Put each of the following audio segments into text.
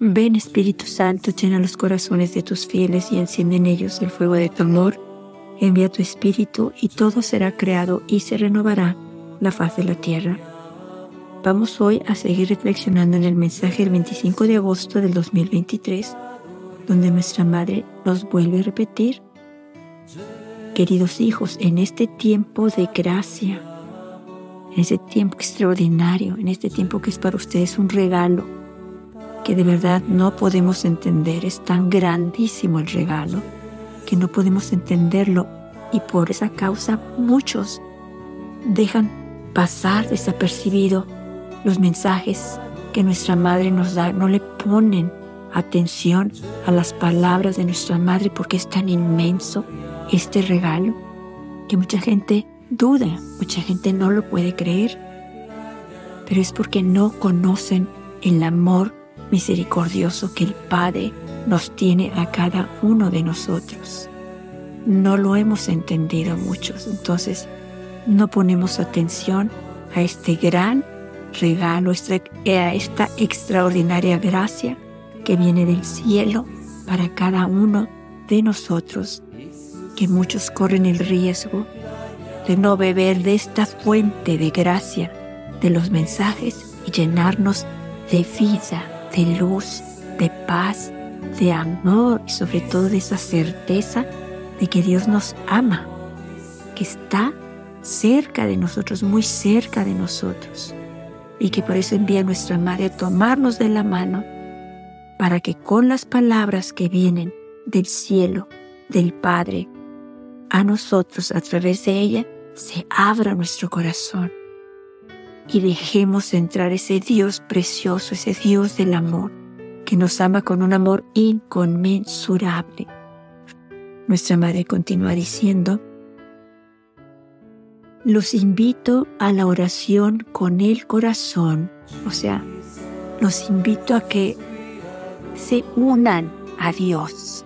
Ven Espíritu Santo, llena los corazones de tus fieles y enciende en ellos el fuego de tu amor. Envía tu Espíritu y todo será creado y se renovará la faz de la tierra. Vamos hoy a seguir reflexionando en el mensaje del 25 de agosto del 2023, donde nuestra Madre nos vuelve a repetir, queridos hijos, en este tiempo de gracia, en este tiempo extraordinario, en este tiempo que es para ustedes un regalo, que de verdad no podemos entender, es tan grandísimo el regalo, que no podemos entenderlo. Y por esa causa muchos dejan pasar desapercibido los mensajes que nuestra madre nos da, no le ponen atención a las palabras de nuestra madre porque es tan inmenso este regalo que mucha gente duda, mucha gente no lo puede creer, pero es porque no conocen el amor misericordioso que el Padre nos tiene a cada uno de nosotros. No lo hemos entendido muchos, entonces no ponemos atención a este gran regalo, a esta extraordinaria gracia que viene del cielo para cada uno de nosotros, que muchos corren el riesgo de no beber de esta fuente de gracia, de los mensajes y llenarnos de vida, de luz, de paz, de amor y sobre todo de esa certeza de que Dios nos ama, que está cerca de nosotros, muy cerca de nosotros, y que por eso envía a nuestra Madre a tomarnos de la mano para que con las palabras que vienen del cielo, del Padre, a nosotros a través de ella, se abra nuestro corazón y dejemos entrar ese Dios precioso, ese Dios del amor, que nos ama con un amor inconmensurable. Nuestra madre continúa diciendo, los invito a la oración con el corazón, o sea, los invito a que se unan a Dios,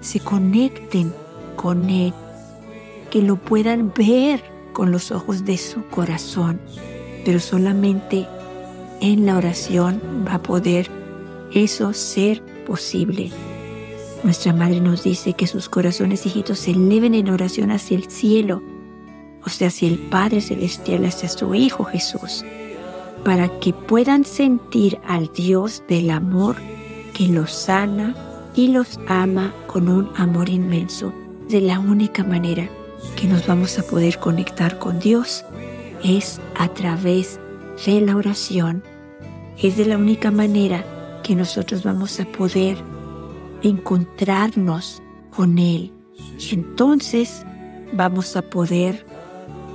se conecten con Él, que lo puedan ver con los ojos de su corazón, pero solamente en la oración va a poder eso ser posible. Nuestra Madre nos dice que sus corazones hijitos se eleven en oración hacia el cielo, o sea, hacia el Padre Celestial, hacia su Hijo Jesús, para que puedan sentir al Dios del amor que los sana y los ama con un amor inmenso. De la única manera que nos vamos a poder conectar con Dios es a través de la oración. Es de la única manera que nosotros vamos a poder encontrarnos con Él. Y entonces vamos a poder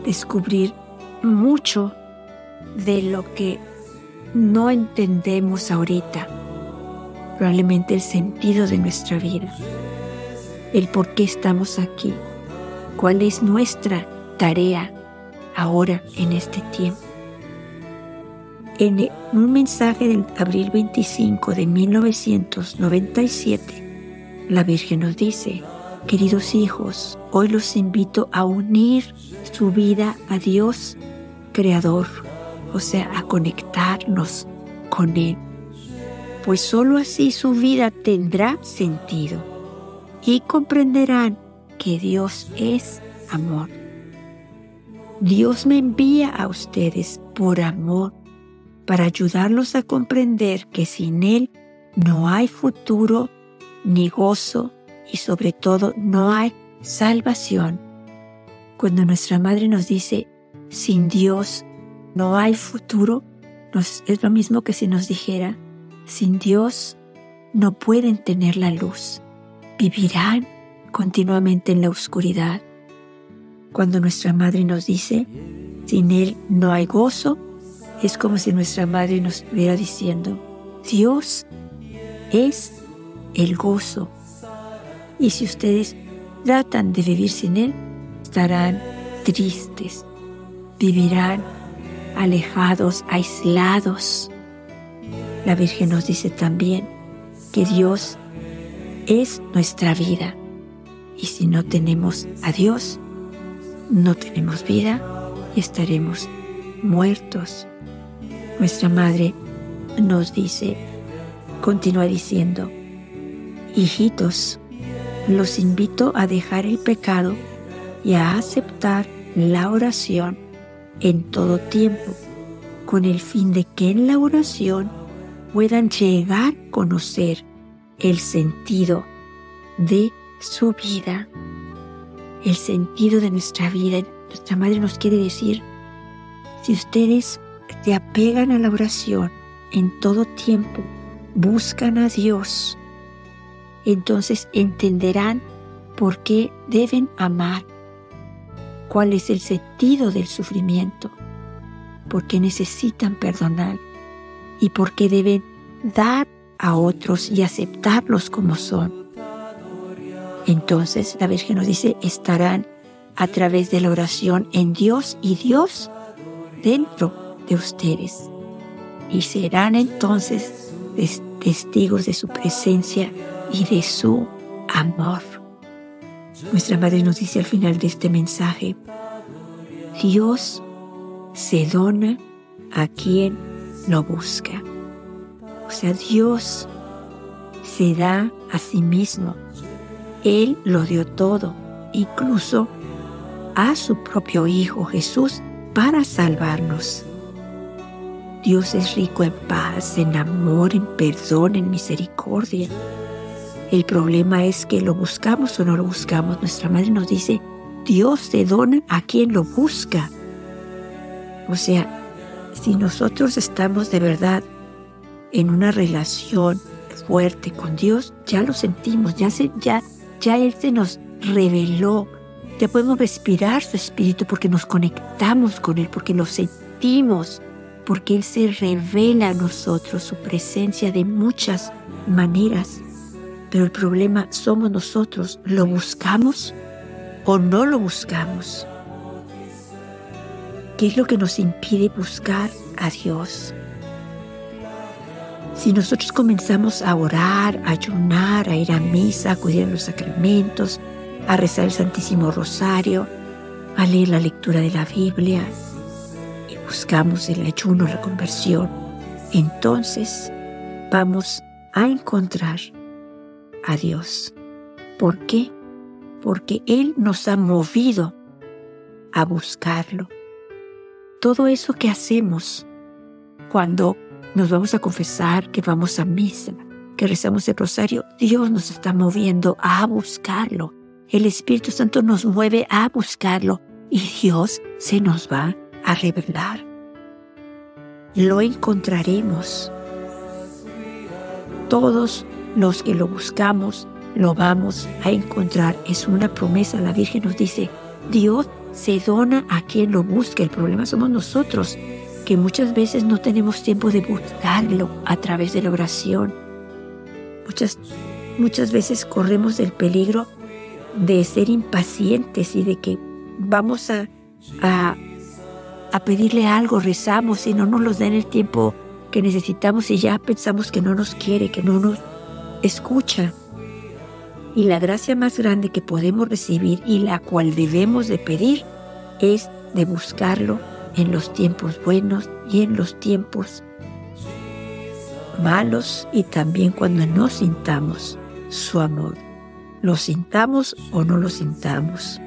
descubrir mucho de lo que no entendemos ahorita. Probablemente el sentido de nuestra vida, el por qué estamos aquí, cuál es nuestra tarea ahora en este tiempo. En un mensaje del abril 25 de 1997, la Virgen nos dice, queridos hijos, hoy los invito a unir su vida a Dios, Creador, o sea, a conectarnos con Él, pues sólo así su vida tendrá sentido y comprenderán que Dios es amor. Dios me envía a ustedes por amor para ayudarlos a comprender que sin Él no hay futuro ni gozo y sobre todo no hay salvación. Cuando nuestra madre nos dice, sin Dios no hay futuro, es lo mismo que si nos dijera, sin Dios no pueden tener la luz, vivirán continuamente en la oscuridad. Cuando nuestra madre nos dice, sin Él no hay gozo, es como si nuestra madre nos estuviera diciendo, Dios es el gozo. Y si ustedes tratan de vivir sin Él, estarán tristes, vivirán alejados, aislados. La Virgen nos dice también que Dios es nuestra vida. Y si no tenemos a Dios, no tenemos vida y estaremos muertos. Nuestra madre nos dice, continúa diciendo, hijitos, los invito a dejar el pecado y a aceptar la oración en todo tiempo, con el fin de que en la oración puedan llegar a conocer el sentido de su vida, el sentido de nuestra vida. Nuestra madre nos quiere decir, si ustedes se apegan a la oración en todo tiempo, buscan a Dios, entonces entenderán por qué deben amar, cuál es el sentido del sufrimiento, por qué necesitan perdonar y por qué deben dar a otros y aceptarlos como son. Entonces la Virgen nos dice, estarán a través de la oración en Dios y Dios dentro de ustedes. Y serán entonces testigos de su presencia y de su amor. Nuestra Madre nos dice al final de este mensaje, Dios se dona a quien lo busca. O sea, Dios se da a sí mismo. Él lo dio todo, incluso a su propio Hijo Jesús, para salvarnos. Dios es rico en paz, en amor, en perdón, en misericordia. El problema es que lo buscamos o no lo buscamos. Nuestra madre nos dice, Dios se dona a quien lo busca. O sea, si nosotros estamos de verdad en una relación fuerte con Dios, ya lo sentimos, ya, se, ya, ya Él se nos reveló. Ya podemos respirar su espíritu porque nos conectamos con Él, porque lo sentimos, porque Él se revela a nosotros, su presencia de muchas maneras. Pero el problema somos nosotros. ¿Lo buscamos o no lo buscamos? ¿Qué es lo que nos impide buscar a Dios? Si nosotros comenzamos a orar, a ayunar, a ir a misa, a acudir a los sacramentos, a rezar el Santísimo Rosario, a leer la lectura de la Biblia y buscamos el ayuno, la conversión, entonces vamos a encontrar a Dios. ¿Por qué? Porque Él nos ha movido a buscarlo. Todo eso que hacemos cuando nos vamos a confesar, que vamos a misa, que rezamos el rosario, Dios nos está moviendo a buscarlo. El Espíritu Santo nos mueve a buscarlo y Dios se nos va a revelar. Lo encontraremos. Todos los que lo buscamos, lo vamos a encontrar. Es una promesa. La Virgen nos dice, Dios se dona a quien lo busque. El problema somos nosotros, que muchas veces no tenemos tiempo de buscarlo a través de la oración. Muchas, muchas veces corremos el peligro de ser impacientes y de que vamos a, a, a pedirle algo, rezamos y no nos los den el tiempo que necesitamos y ya pensamos que no nos quiere, que no nos escucha. Y la gracia más grande que podemos recibir y la cual debemos de pedir es de buscarlo en los tiempos buenos y en los tiempos malos y también cuando no sintamos su amor. Lo sintamos o no lo sintamos.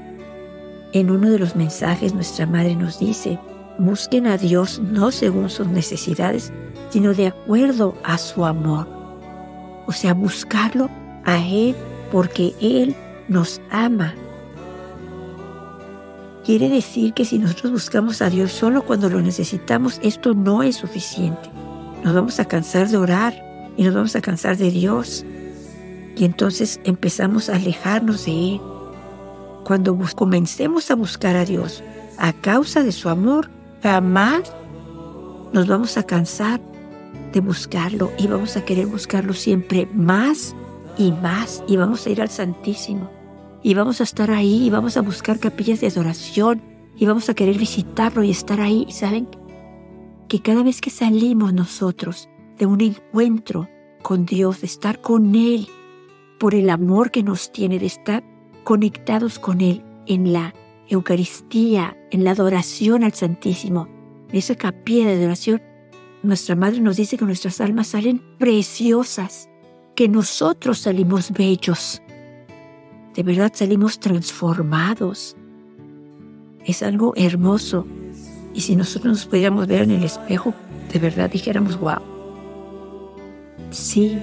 En uno de los mensajes nuestra madre nos dice, busquen a Dios no según sus necesidades, sino de acuerdo a su amor o sea, buscarlo a Él porque Él nos ama. Quiere decir que si nosotros buscamos a Dios solo cuando lo necesitamos, esto no es suficiente. Nos vamos a cansar de orar y nos vamos a cansar de Dios. Y entonces empezamos a alejarnos de Él. Cuando comencemos a buscar a Dios a causa de su amor, jamás nos vamos a cansar de buscarlo y vamos a querer buscarlo siempre más y más y vamos a ir al Santísimo y vamos a estar ahí y vamos a buscar capillas de adoración y vamos a querer visitarlo y estar ahí. Saben que cada vez que salimos nosotros de un encuentro con Dios, de estar con Él, por el amor que nos tiene, de estar conectados con Él en la Eucaristía, en la adoración al Santísimo, en esa capilla de adoración, nuestra madre nos dice que nuestras almas salen preciosas, que nosotros salimos bellos. De verdad salimos transformados. Es algo hermoso. Y si nosotros nos pudiéramos ver en el espejo, de verdad dijéramos, wow. Sí,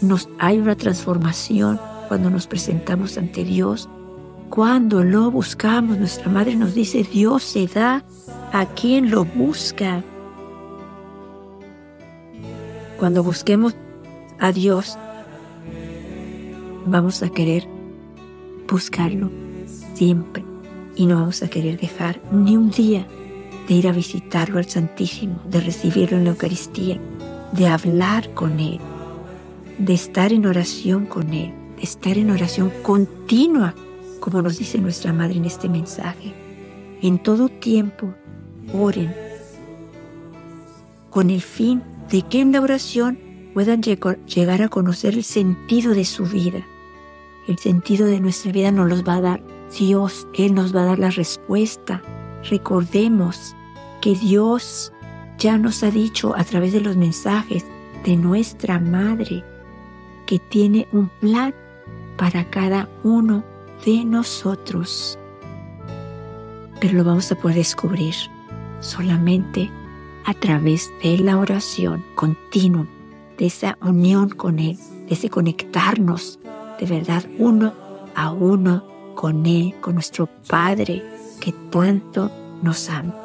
nos, hay una transformación cuando nos presentamos ante Dios. Cuando lo buscamos, nuestra madre nos dice, Dios se da a quien lo busca. Cuando busquemos a Dios, vamos a querer buscarlo siempre y no vamos a querer dejar ni un día de ir a visitarlo al Santísimo, de recibirlo en la Eucaristía, de hablar con Él, de estar en oración con Él, de estar en oración continua, como nos dice nuestra Madre en este mensaje. En todo tiempo, oren con el fin de que en la oración puedan llegar a conocer el sentido de su vida. El sentido de nuestra vida nos los va a dar Dios, Él nos va a dar la respuesta Recordemos que Dios ya nos ha dicho a través de los mensajes de nuestra Madre que tiene un plan para cada uno de nosotros. Pero lo vamos a poder descubrir solamente a través de la oración continua, de esa unión con Él, de ese conectarnos de verdad uno a uno con Él, con nuestro Padre que tanto nos ama.